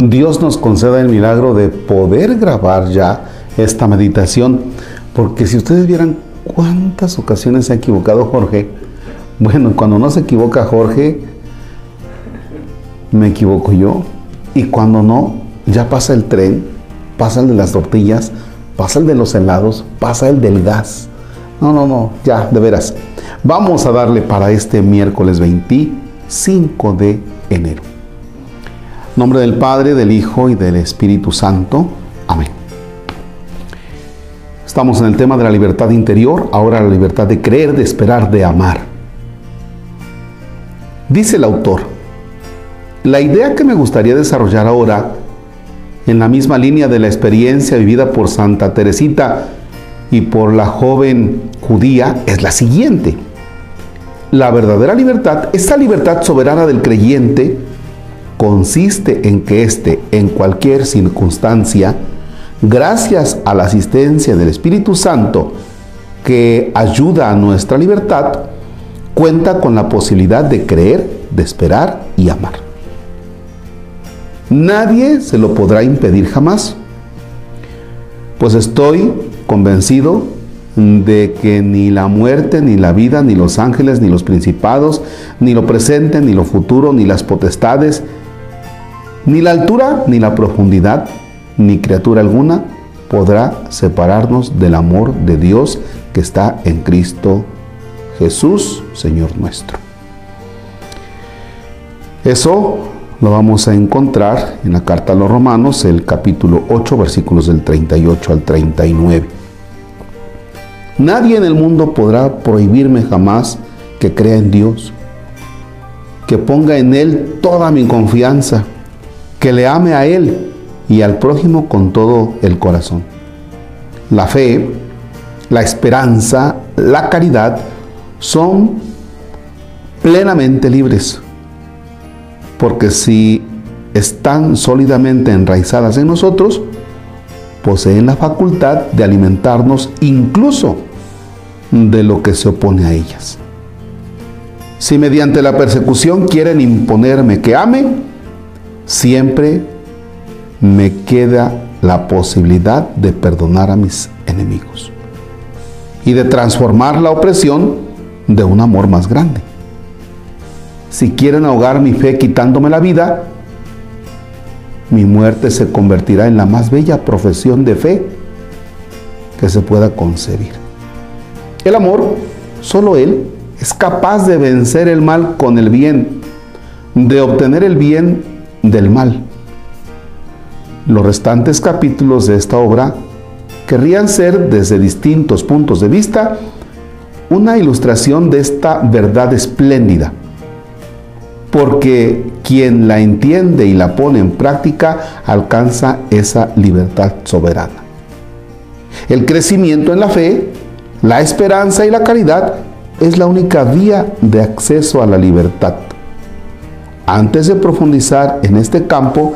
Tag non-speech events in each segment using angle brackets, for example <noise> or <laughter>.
Dios nos conceda el milagro de poder grabar ya esta meditación, porque si ustedes vieran cuántas ocasiones se ha equivocado Jorge, bueno, cuando no se equivoca Jorge, me equivoco yo, y cuando no, ya pasa el tren, pasa el de las tortillas, pasa el de los helados, pasa el del gas. No, no, no, ya, de veras. Vamos a darle para este miércoles 25 de enero. Nombre del Padre, del Hijo y del Espíritu Santo. Amén. Estamos en el tema de la libertad interior, ahora la libertad de creer, de esperar, de amar. Dice el autor, la idea que me gustaría desarrollar ahora, en la misma línea de la experiencia vivida por Santa Teresita y por la joven judía, es la siguiente. La verdadera libertad, esta libertad soberana del creyente, consiste en que éste, en cualquier circunstancia, gracias a la asistencia del Espíritu Santo que ayuda a nuestra libertad, cuenta con la posibilidad de creer, de esperar y amar. Nadie se lo podrá impedir jamás, pues estoy convencido de que ni la muerte, ni la vida, ni los ángeles, ni los principados, ni lo presente, ni lo futuro, ni las potestades, ni la altura, ni la profundidad, ni criatura alguna podrá separarnos del amor de Dios que está en Cristo Jesús, Señor nuestro. Eso lo vamos a encontrar en la carta a los Romanos, el capítulo 8, versículos del 38 al 39. Nadie en el mundo podrá prohibirme jamás que crea en Dios, que ponga en Él toda mi confianza, que le ame a Él y al prójimo con todo el corazón. La fe, la esperanza, la caridad son plenamente libres, porque si están sólidamente enraizadas en nosotros, poseen la facultad de alimentarnos incluso de lo que se opone a ellas. Si mediante la persecución quieren imponerme que ame, siempre me queda la posibilidad de perdonar a mis enemigos y de transformar la opresión de un amor más grande. Si quieren ahogar mi fe quitándome la vida, mi muerte se convertirá en la más bella profesión de fe que se pueda concebir. El amor, solo Él, es capaz de vencer el mal con el bien, de obtener el bien del mal. Los restantes capítulos de esta obra querrían ser, desde distintos puntos de vista, una ilustración de esta verdad espléndida, porque quien la entiende y la pone en práctica alcanza esa libertad soberana. El crecimiento en la fe, la esperanza y la caridad es la única vía de acceso a la libertad. Antes de profundizar en este campo,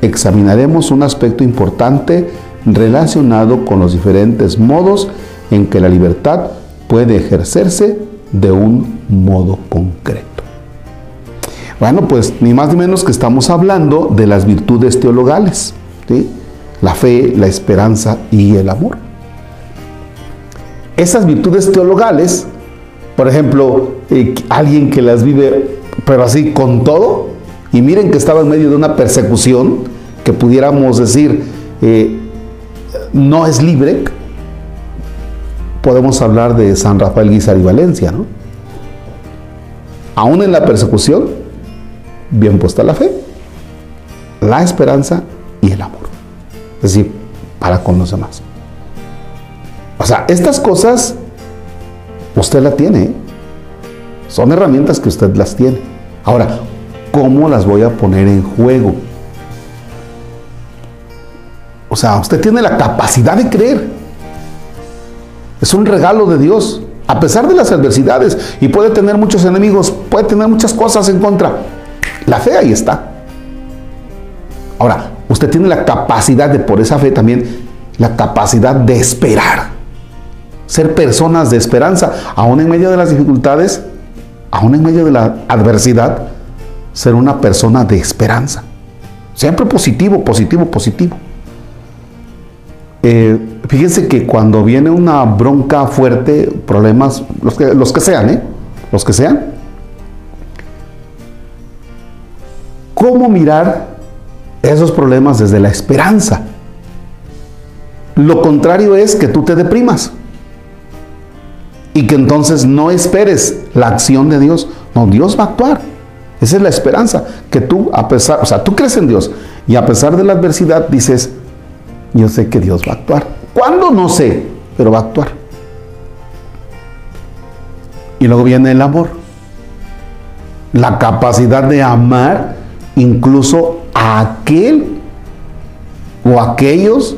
examinaremos un aspecto importante relacionado con los diferentes modos en que la libertad puede ejercerse de un modo concreto. Bueno, pues ni más ni menos que estamos hablando de las virtudes teologales, la fe, la esperanza y el amor. Esas virtudes teologales, por ejemplo, eh, alguien que las vive, pero así con todo, y miren que estaba en medio de una persecución, que pudiéramos decir eh, no es libre, podemos hablar de San Rafael Guizar y Valencia, ¿no? Aún en la persecución, bien puesta la fe, la esperanza y el amor. Es decir, para con los demás. O sea, estas cosas usted la tiene. ¿eh? Son herramientas que usted las tiene. Ahora, ¿cómo las voy a poner en juego? O sea, usted tiene la capacidad de creer. Es un regalo de Dios, a pesar de las adversidades. Y puede tener muchos enemigos, puede tener muchas cosas en contra. La fe ahí está. Ahora, usted tiene la capacidad de, por esa fe también, la capacidad de esperar. Ser personas de esperanza, aún en medio de las dificultades, aún en medio de la adversidad, ser una persona de esperanza. Siempre positivo, positivo, positivo. Eh, fíjense que cuando viene una bronca fuerte, problemas, los que, los que sean, ¿eh? Los que sean, ¿cómo mirar esos problemas desde la esperanza? Lo contrario es que tú te deprimas y que entonces no esperes la acción de Dios. No, Dios va a actuar. Esa es la esperanza, que tú a pesar, o sea, tú crees en Dios y a pesar de la adversidad dices, yo sé que Dios va a actuar. ¿Cuándo? No sé, pero va a actuar. Y luego viene el amor. La capacidad de amar incluso a aquel o aquellos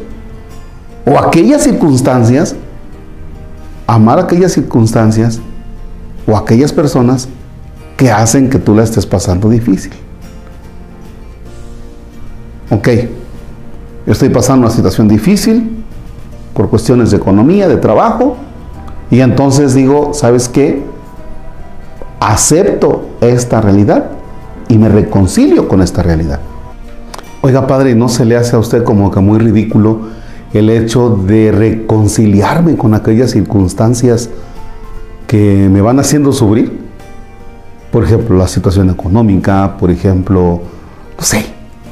o aquellas circunstancias, amar aquellas circunstancias o aquellas personas que hacen que tú la estés pasando difícil. Ok, yo estoy pasando una situación difícil por cuestiones de economía, de trabajo, y entonces digo, ¿sabes qué? Acepto esta realidad y me reconcilio con esta realidad. Oiga, padre, ¿no se le hace a usted como que muy ridículo el hecho de reconciliarme con aquellas circunstancias que me van haciendo sufrir? Por ejemplo, la situación económica, por ejemplo, no sé,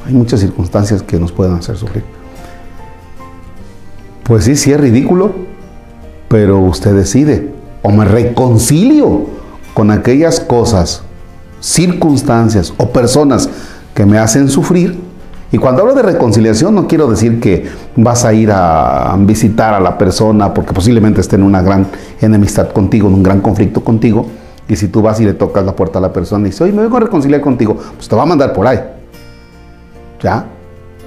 hay muchas circunstancias que nos pueden hacer sufrir. Pues sí, sí es ridículo, pero usted decide, o me reconcilio con aquellas cosas, circunstancias o personas que me hacen sufrir, y cuando hablo de reconciliación no quiero decir que vas a ir a visitar a la persona porque posiblemente esté en una gran enemistad contigo, en un gran conflicto contigo. Y si tú vas y le tocas la puerta a la persona y dices, oye, me vengo a reconciliar contigo, pues te va a mandar por ahí. ¿Ya?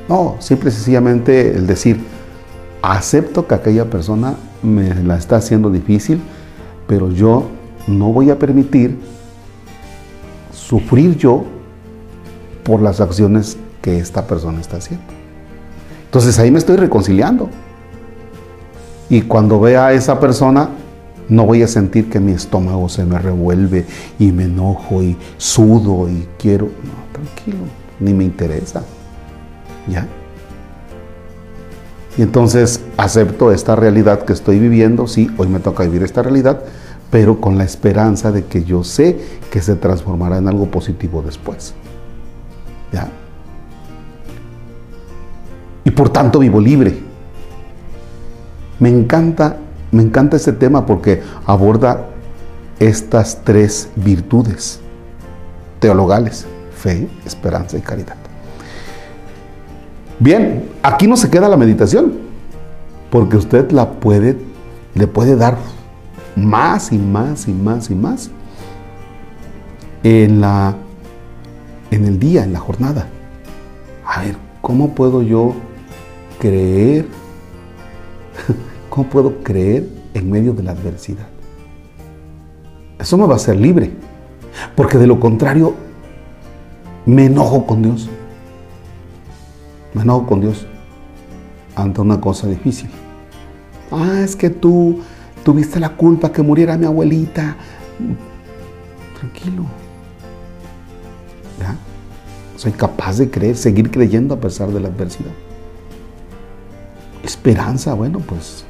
No, simple y sencillamente el decir, acepto que aquella persona me la está haciendo difícil, pero yo no voy a permitir sufrir yo por las acciones que esta persona está haciendo. Entonces ahí me estoy reconciliando. Y cuando vea a esa persona, no voy a sentir que mi estómago se me revuelve y me enojo y sudo y quiero. No, tranquilo, ni me interesa. ¿Ya? Y entonces acepto esta realidad que estoy viviendo. Sí, hoy me toca vivir esta realidad, pero con la esperanza de que yo sé que se transformará en algo positivo después. ¿Ya? Y por tanto vivo libre. Me encanta, me encanta este tema porque aborda estas tres virtudes teologales, fe, esperanza y caridad. Bien, aquí no se queda la meditación, porque usted la puede, le puede dar más y más y más y más en la en el día, en la jornada. A ver, ¿cómo puedo yo creer? <laughs> ¿Cómo puedo creer en medio de la adversidad? Eso me va a hacer libre, porque de lo contrario me enojo con Dios. Me enojo con Dios ante una cosa difícil. Ah, es que tú tuviste la culpa que muriera mi abuelita. Tranquilo. ¿Ya? Soy capaz de creer, seguir creyendo a pesar de la adversidad. Esperanza, bueno, pues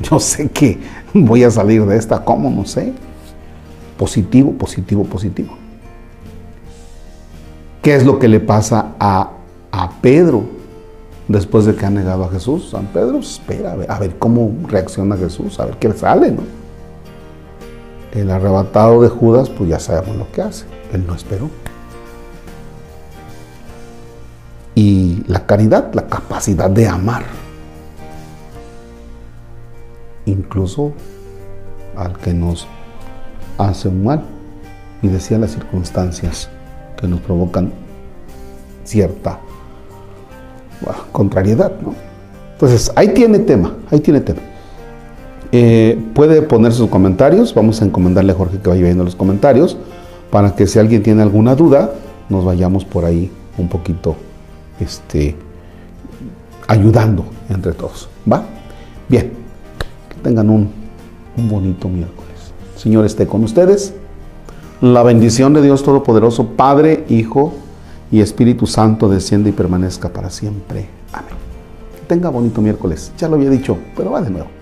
yo sé que voy a salir de esta, ¿cómo? No sé. Positivo, positivo, positivo. ¿Qué es lo que le pasa a, a Pedro después de que ha negado a Jesús? San Pedro espera a ver, a ver cómo reacciona Jesús, a ver qué sale, ¿no? El arrebatado de Judas, pues ya sabemos lo que hace. Él no esperó. Y la caridad, la capacidad de amar incluso al que nos hace un mal. Y decía las circunstancias que nos provocan cierta contrariedad. ¿no? Entonces, ahí tiene tema, ahí tiene tema. Eh, puede poner sus comentarios, vamos a encomendarle a Jorge que vaya viendo los comentarios, para que si alguien tiene alguna duda, nos vayamos por ahí un poquito este, ayudando entre todos. ¿Va? Bien tengan un, bonito miércoles. Señor esté con ustedes. La bendición de Dios Todopoderoso, Padre, Hijo y Espíritu Santo descienda y permanezca para siempre. Amén. Tenga bonito miércoles. Ya lo había dicho, pero va de nuevo.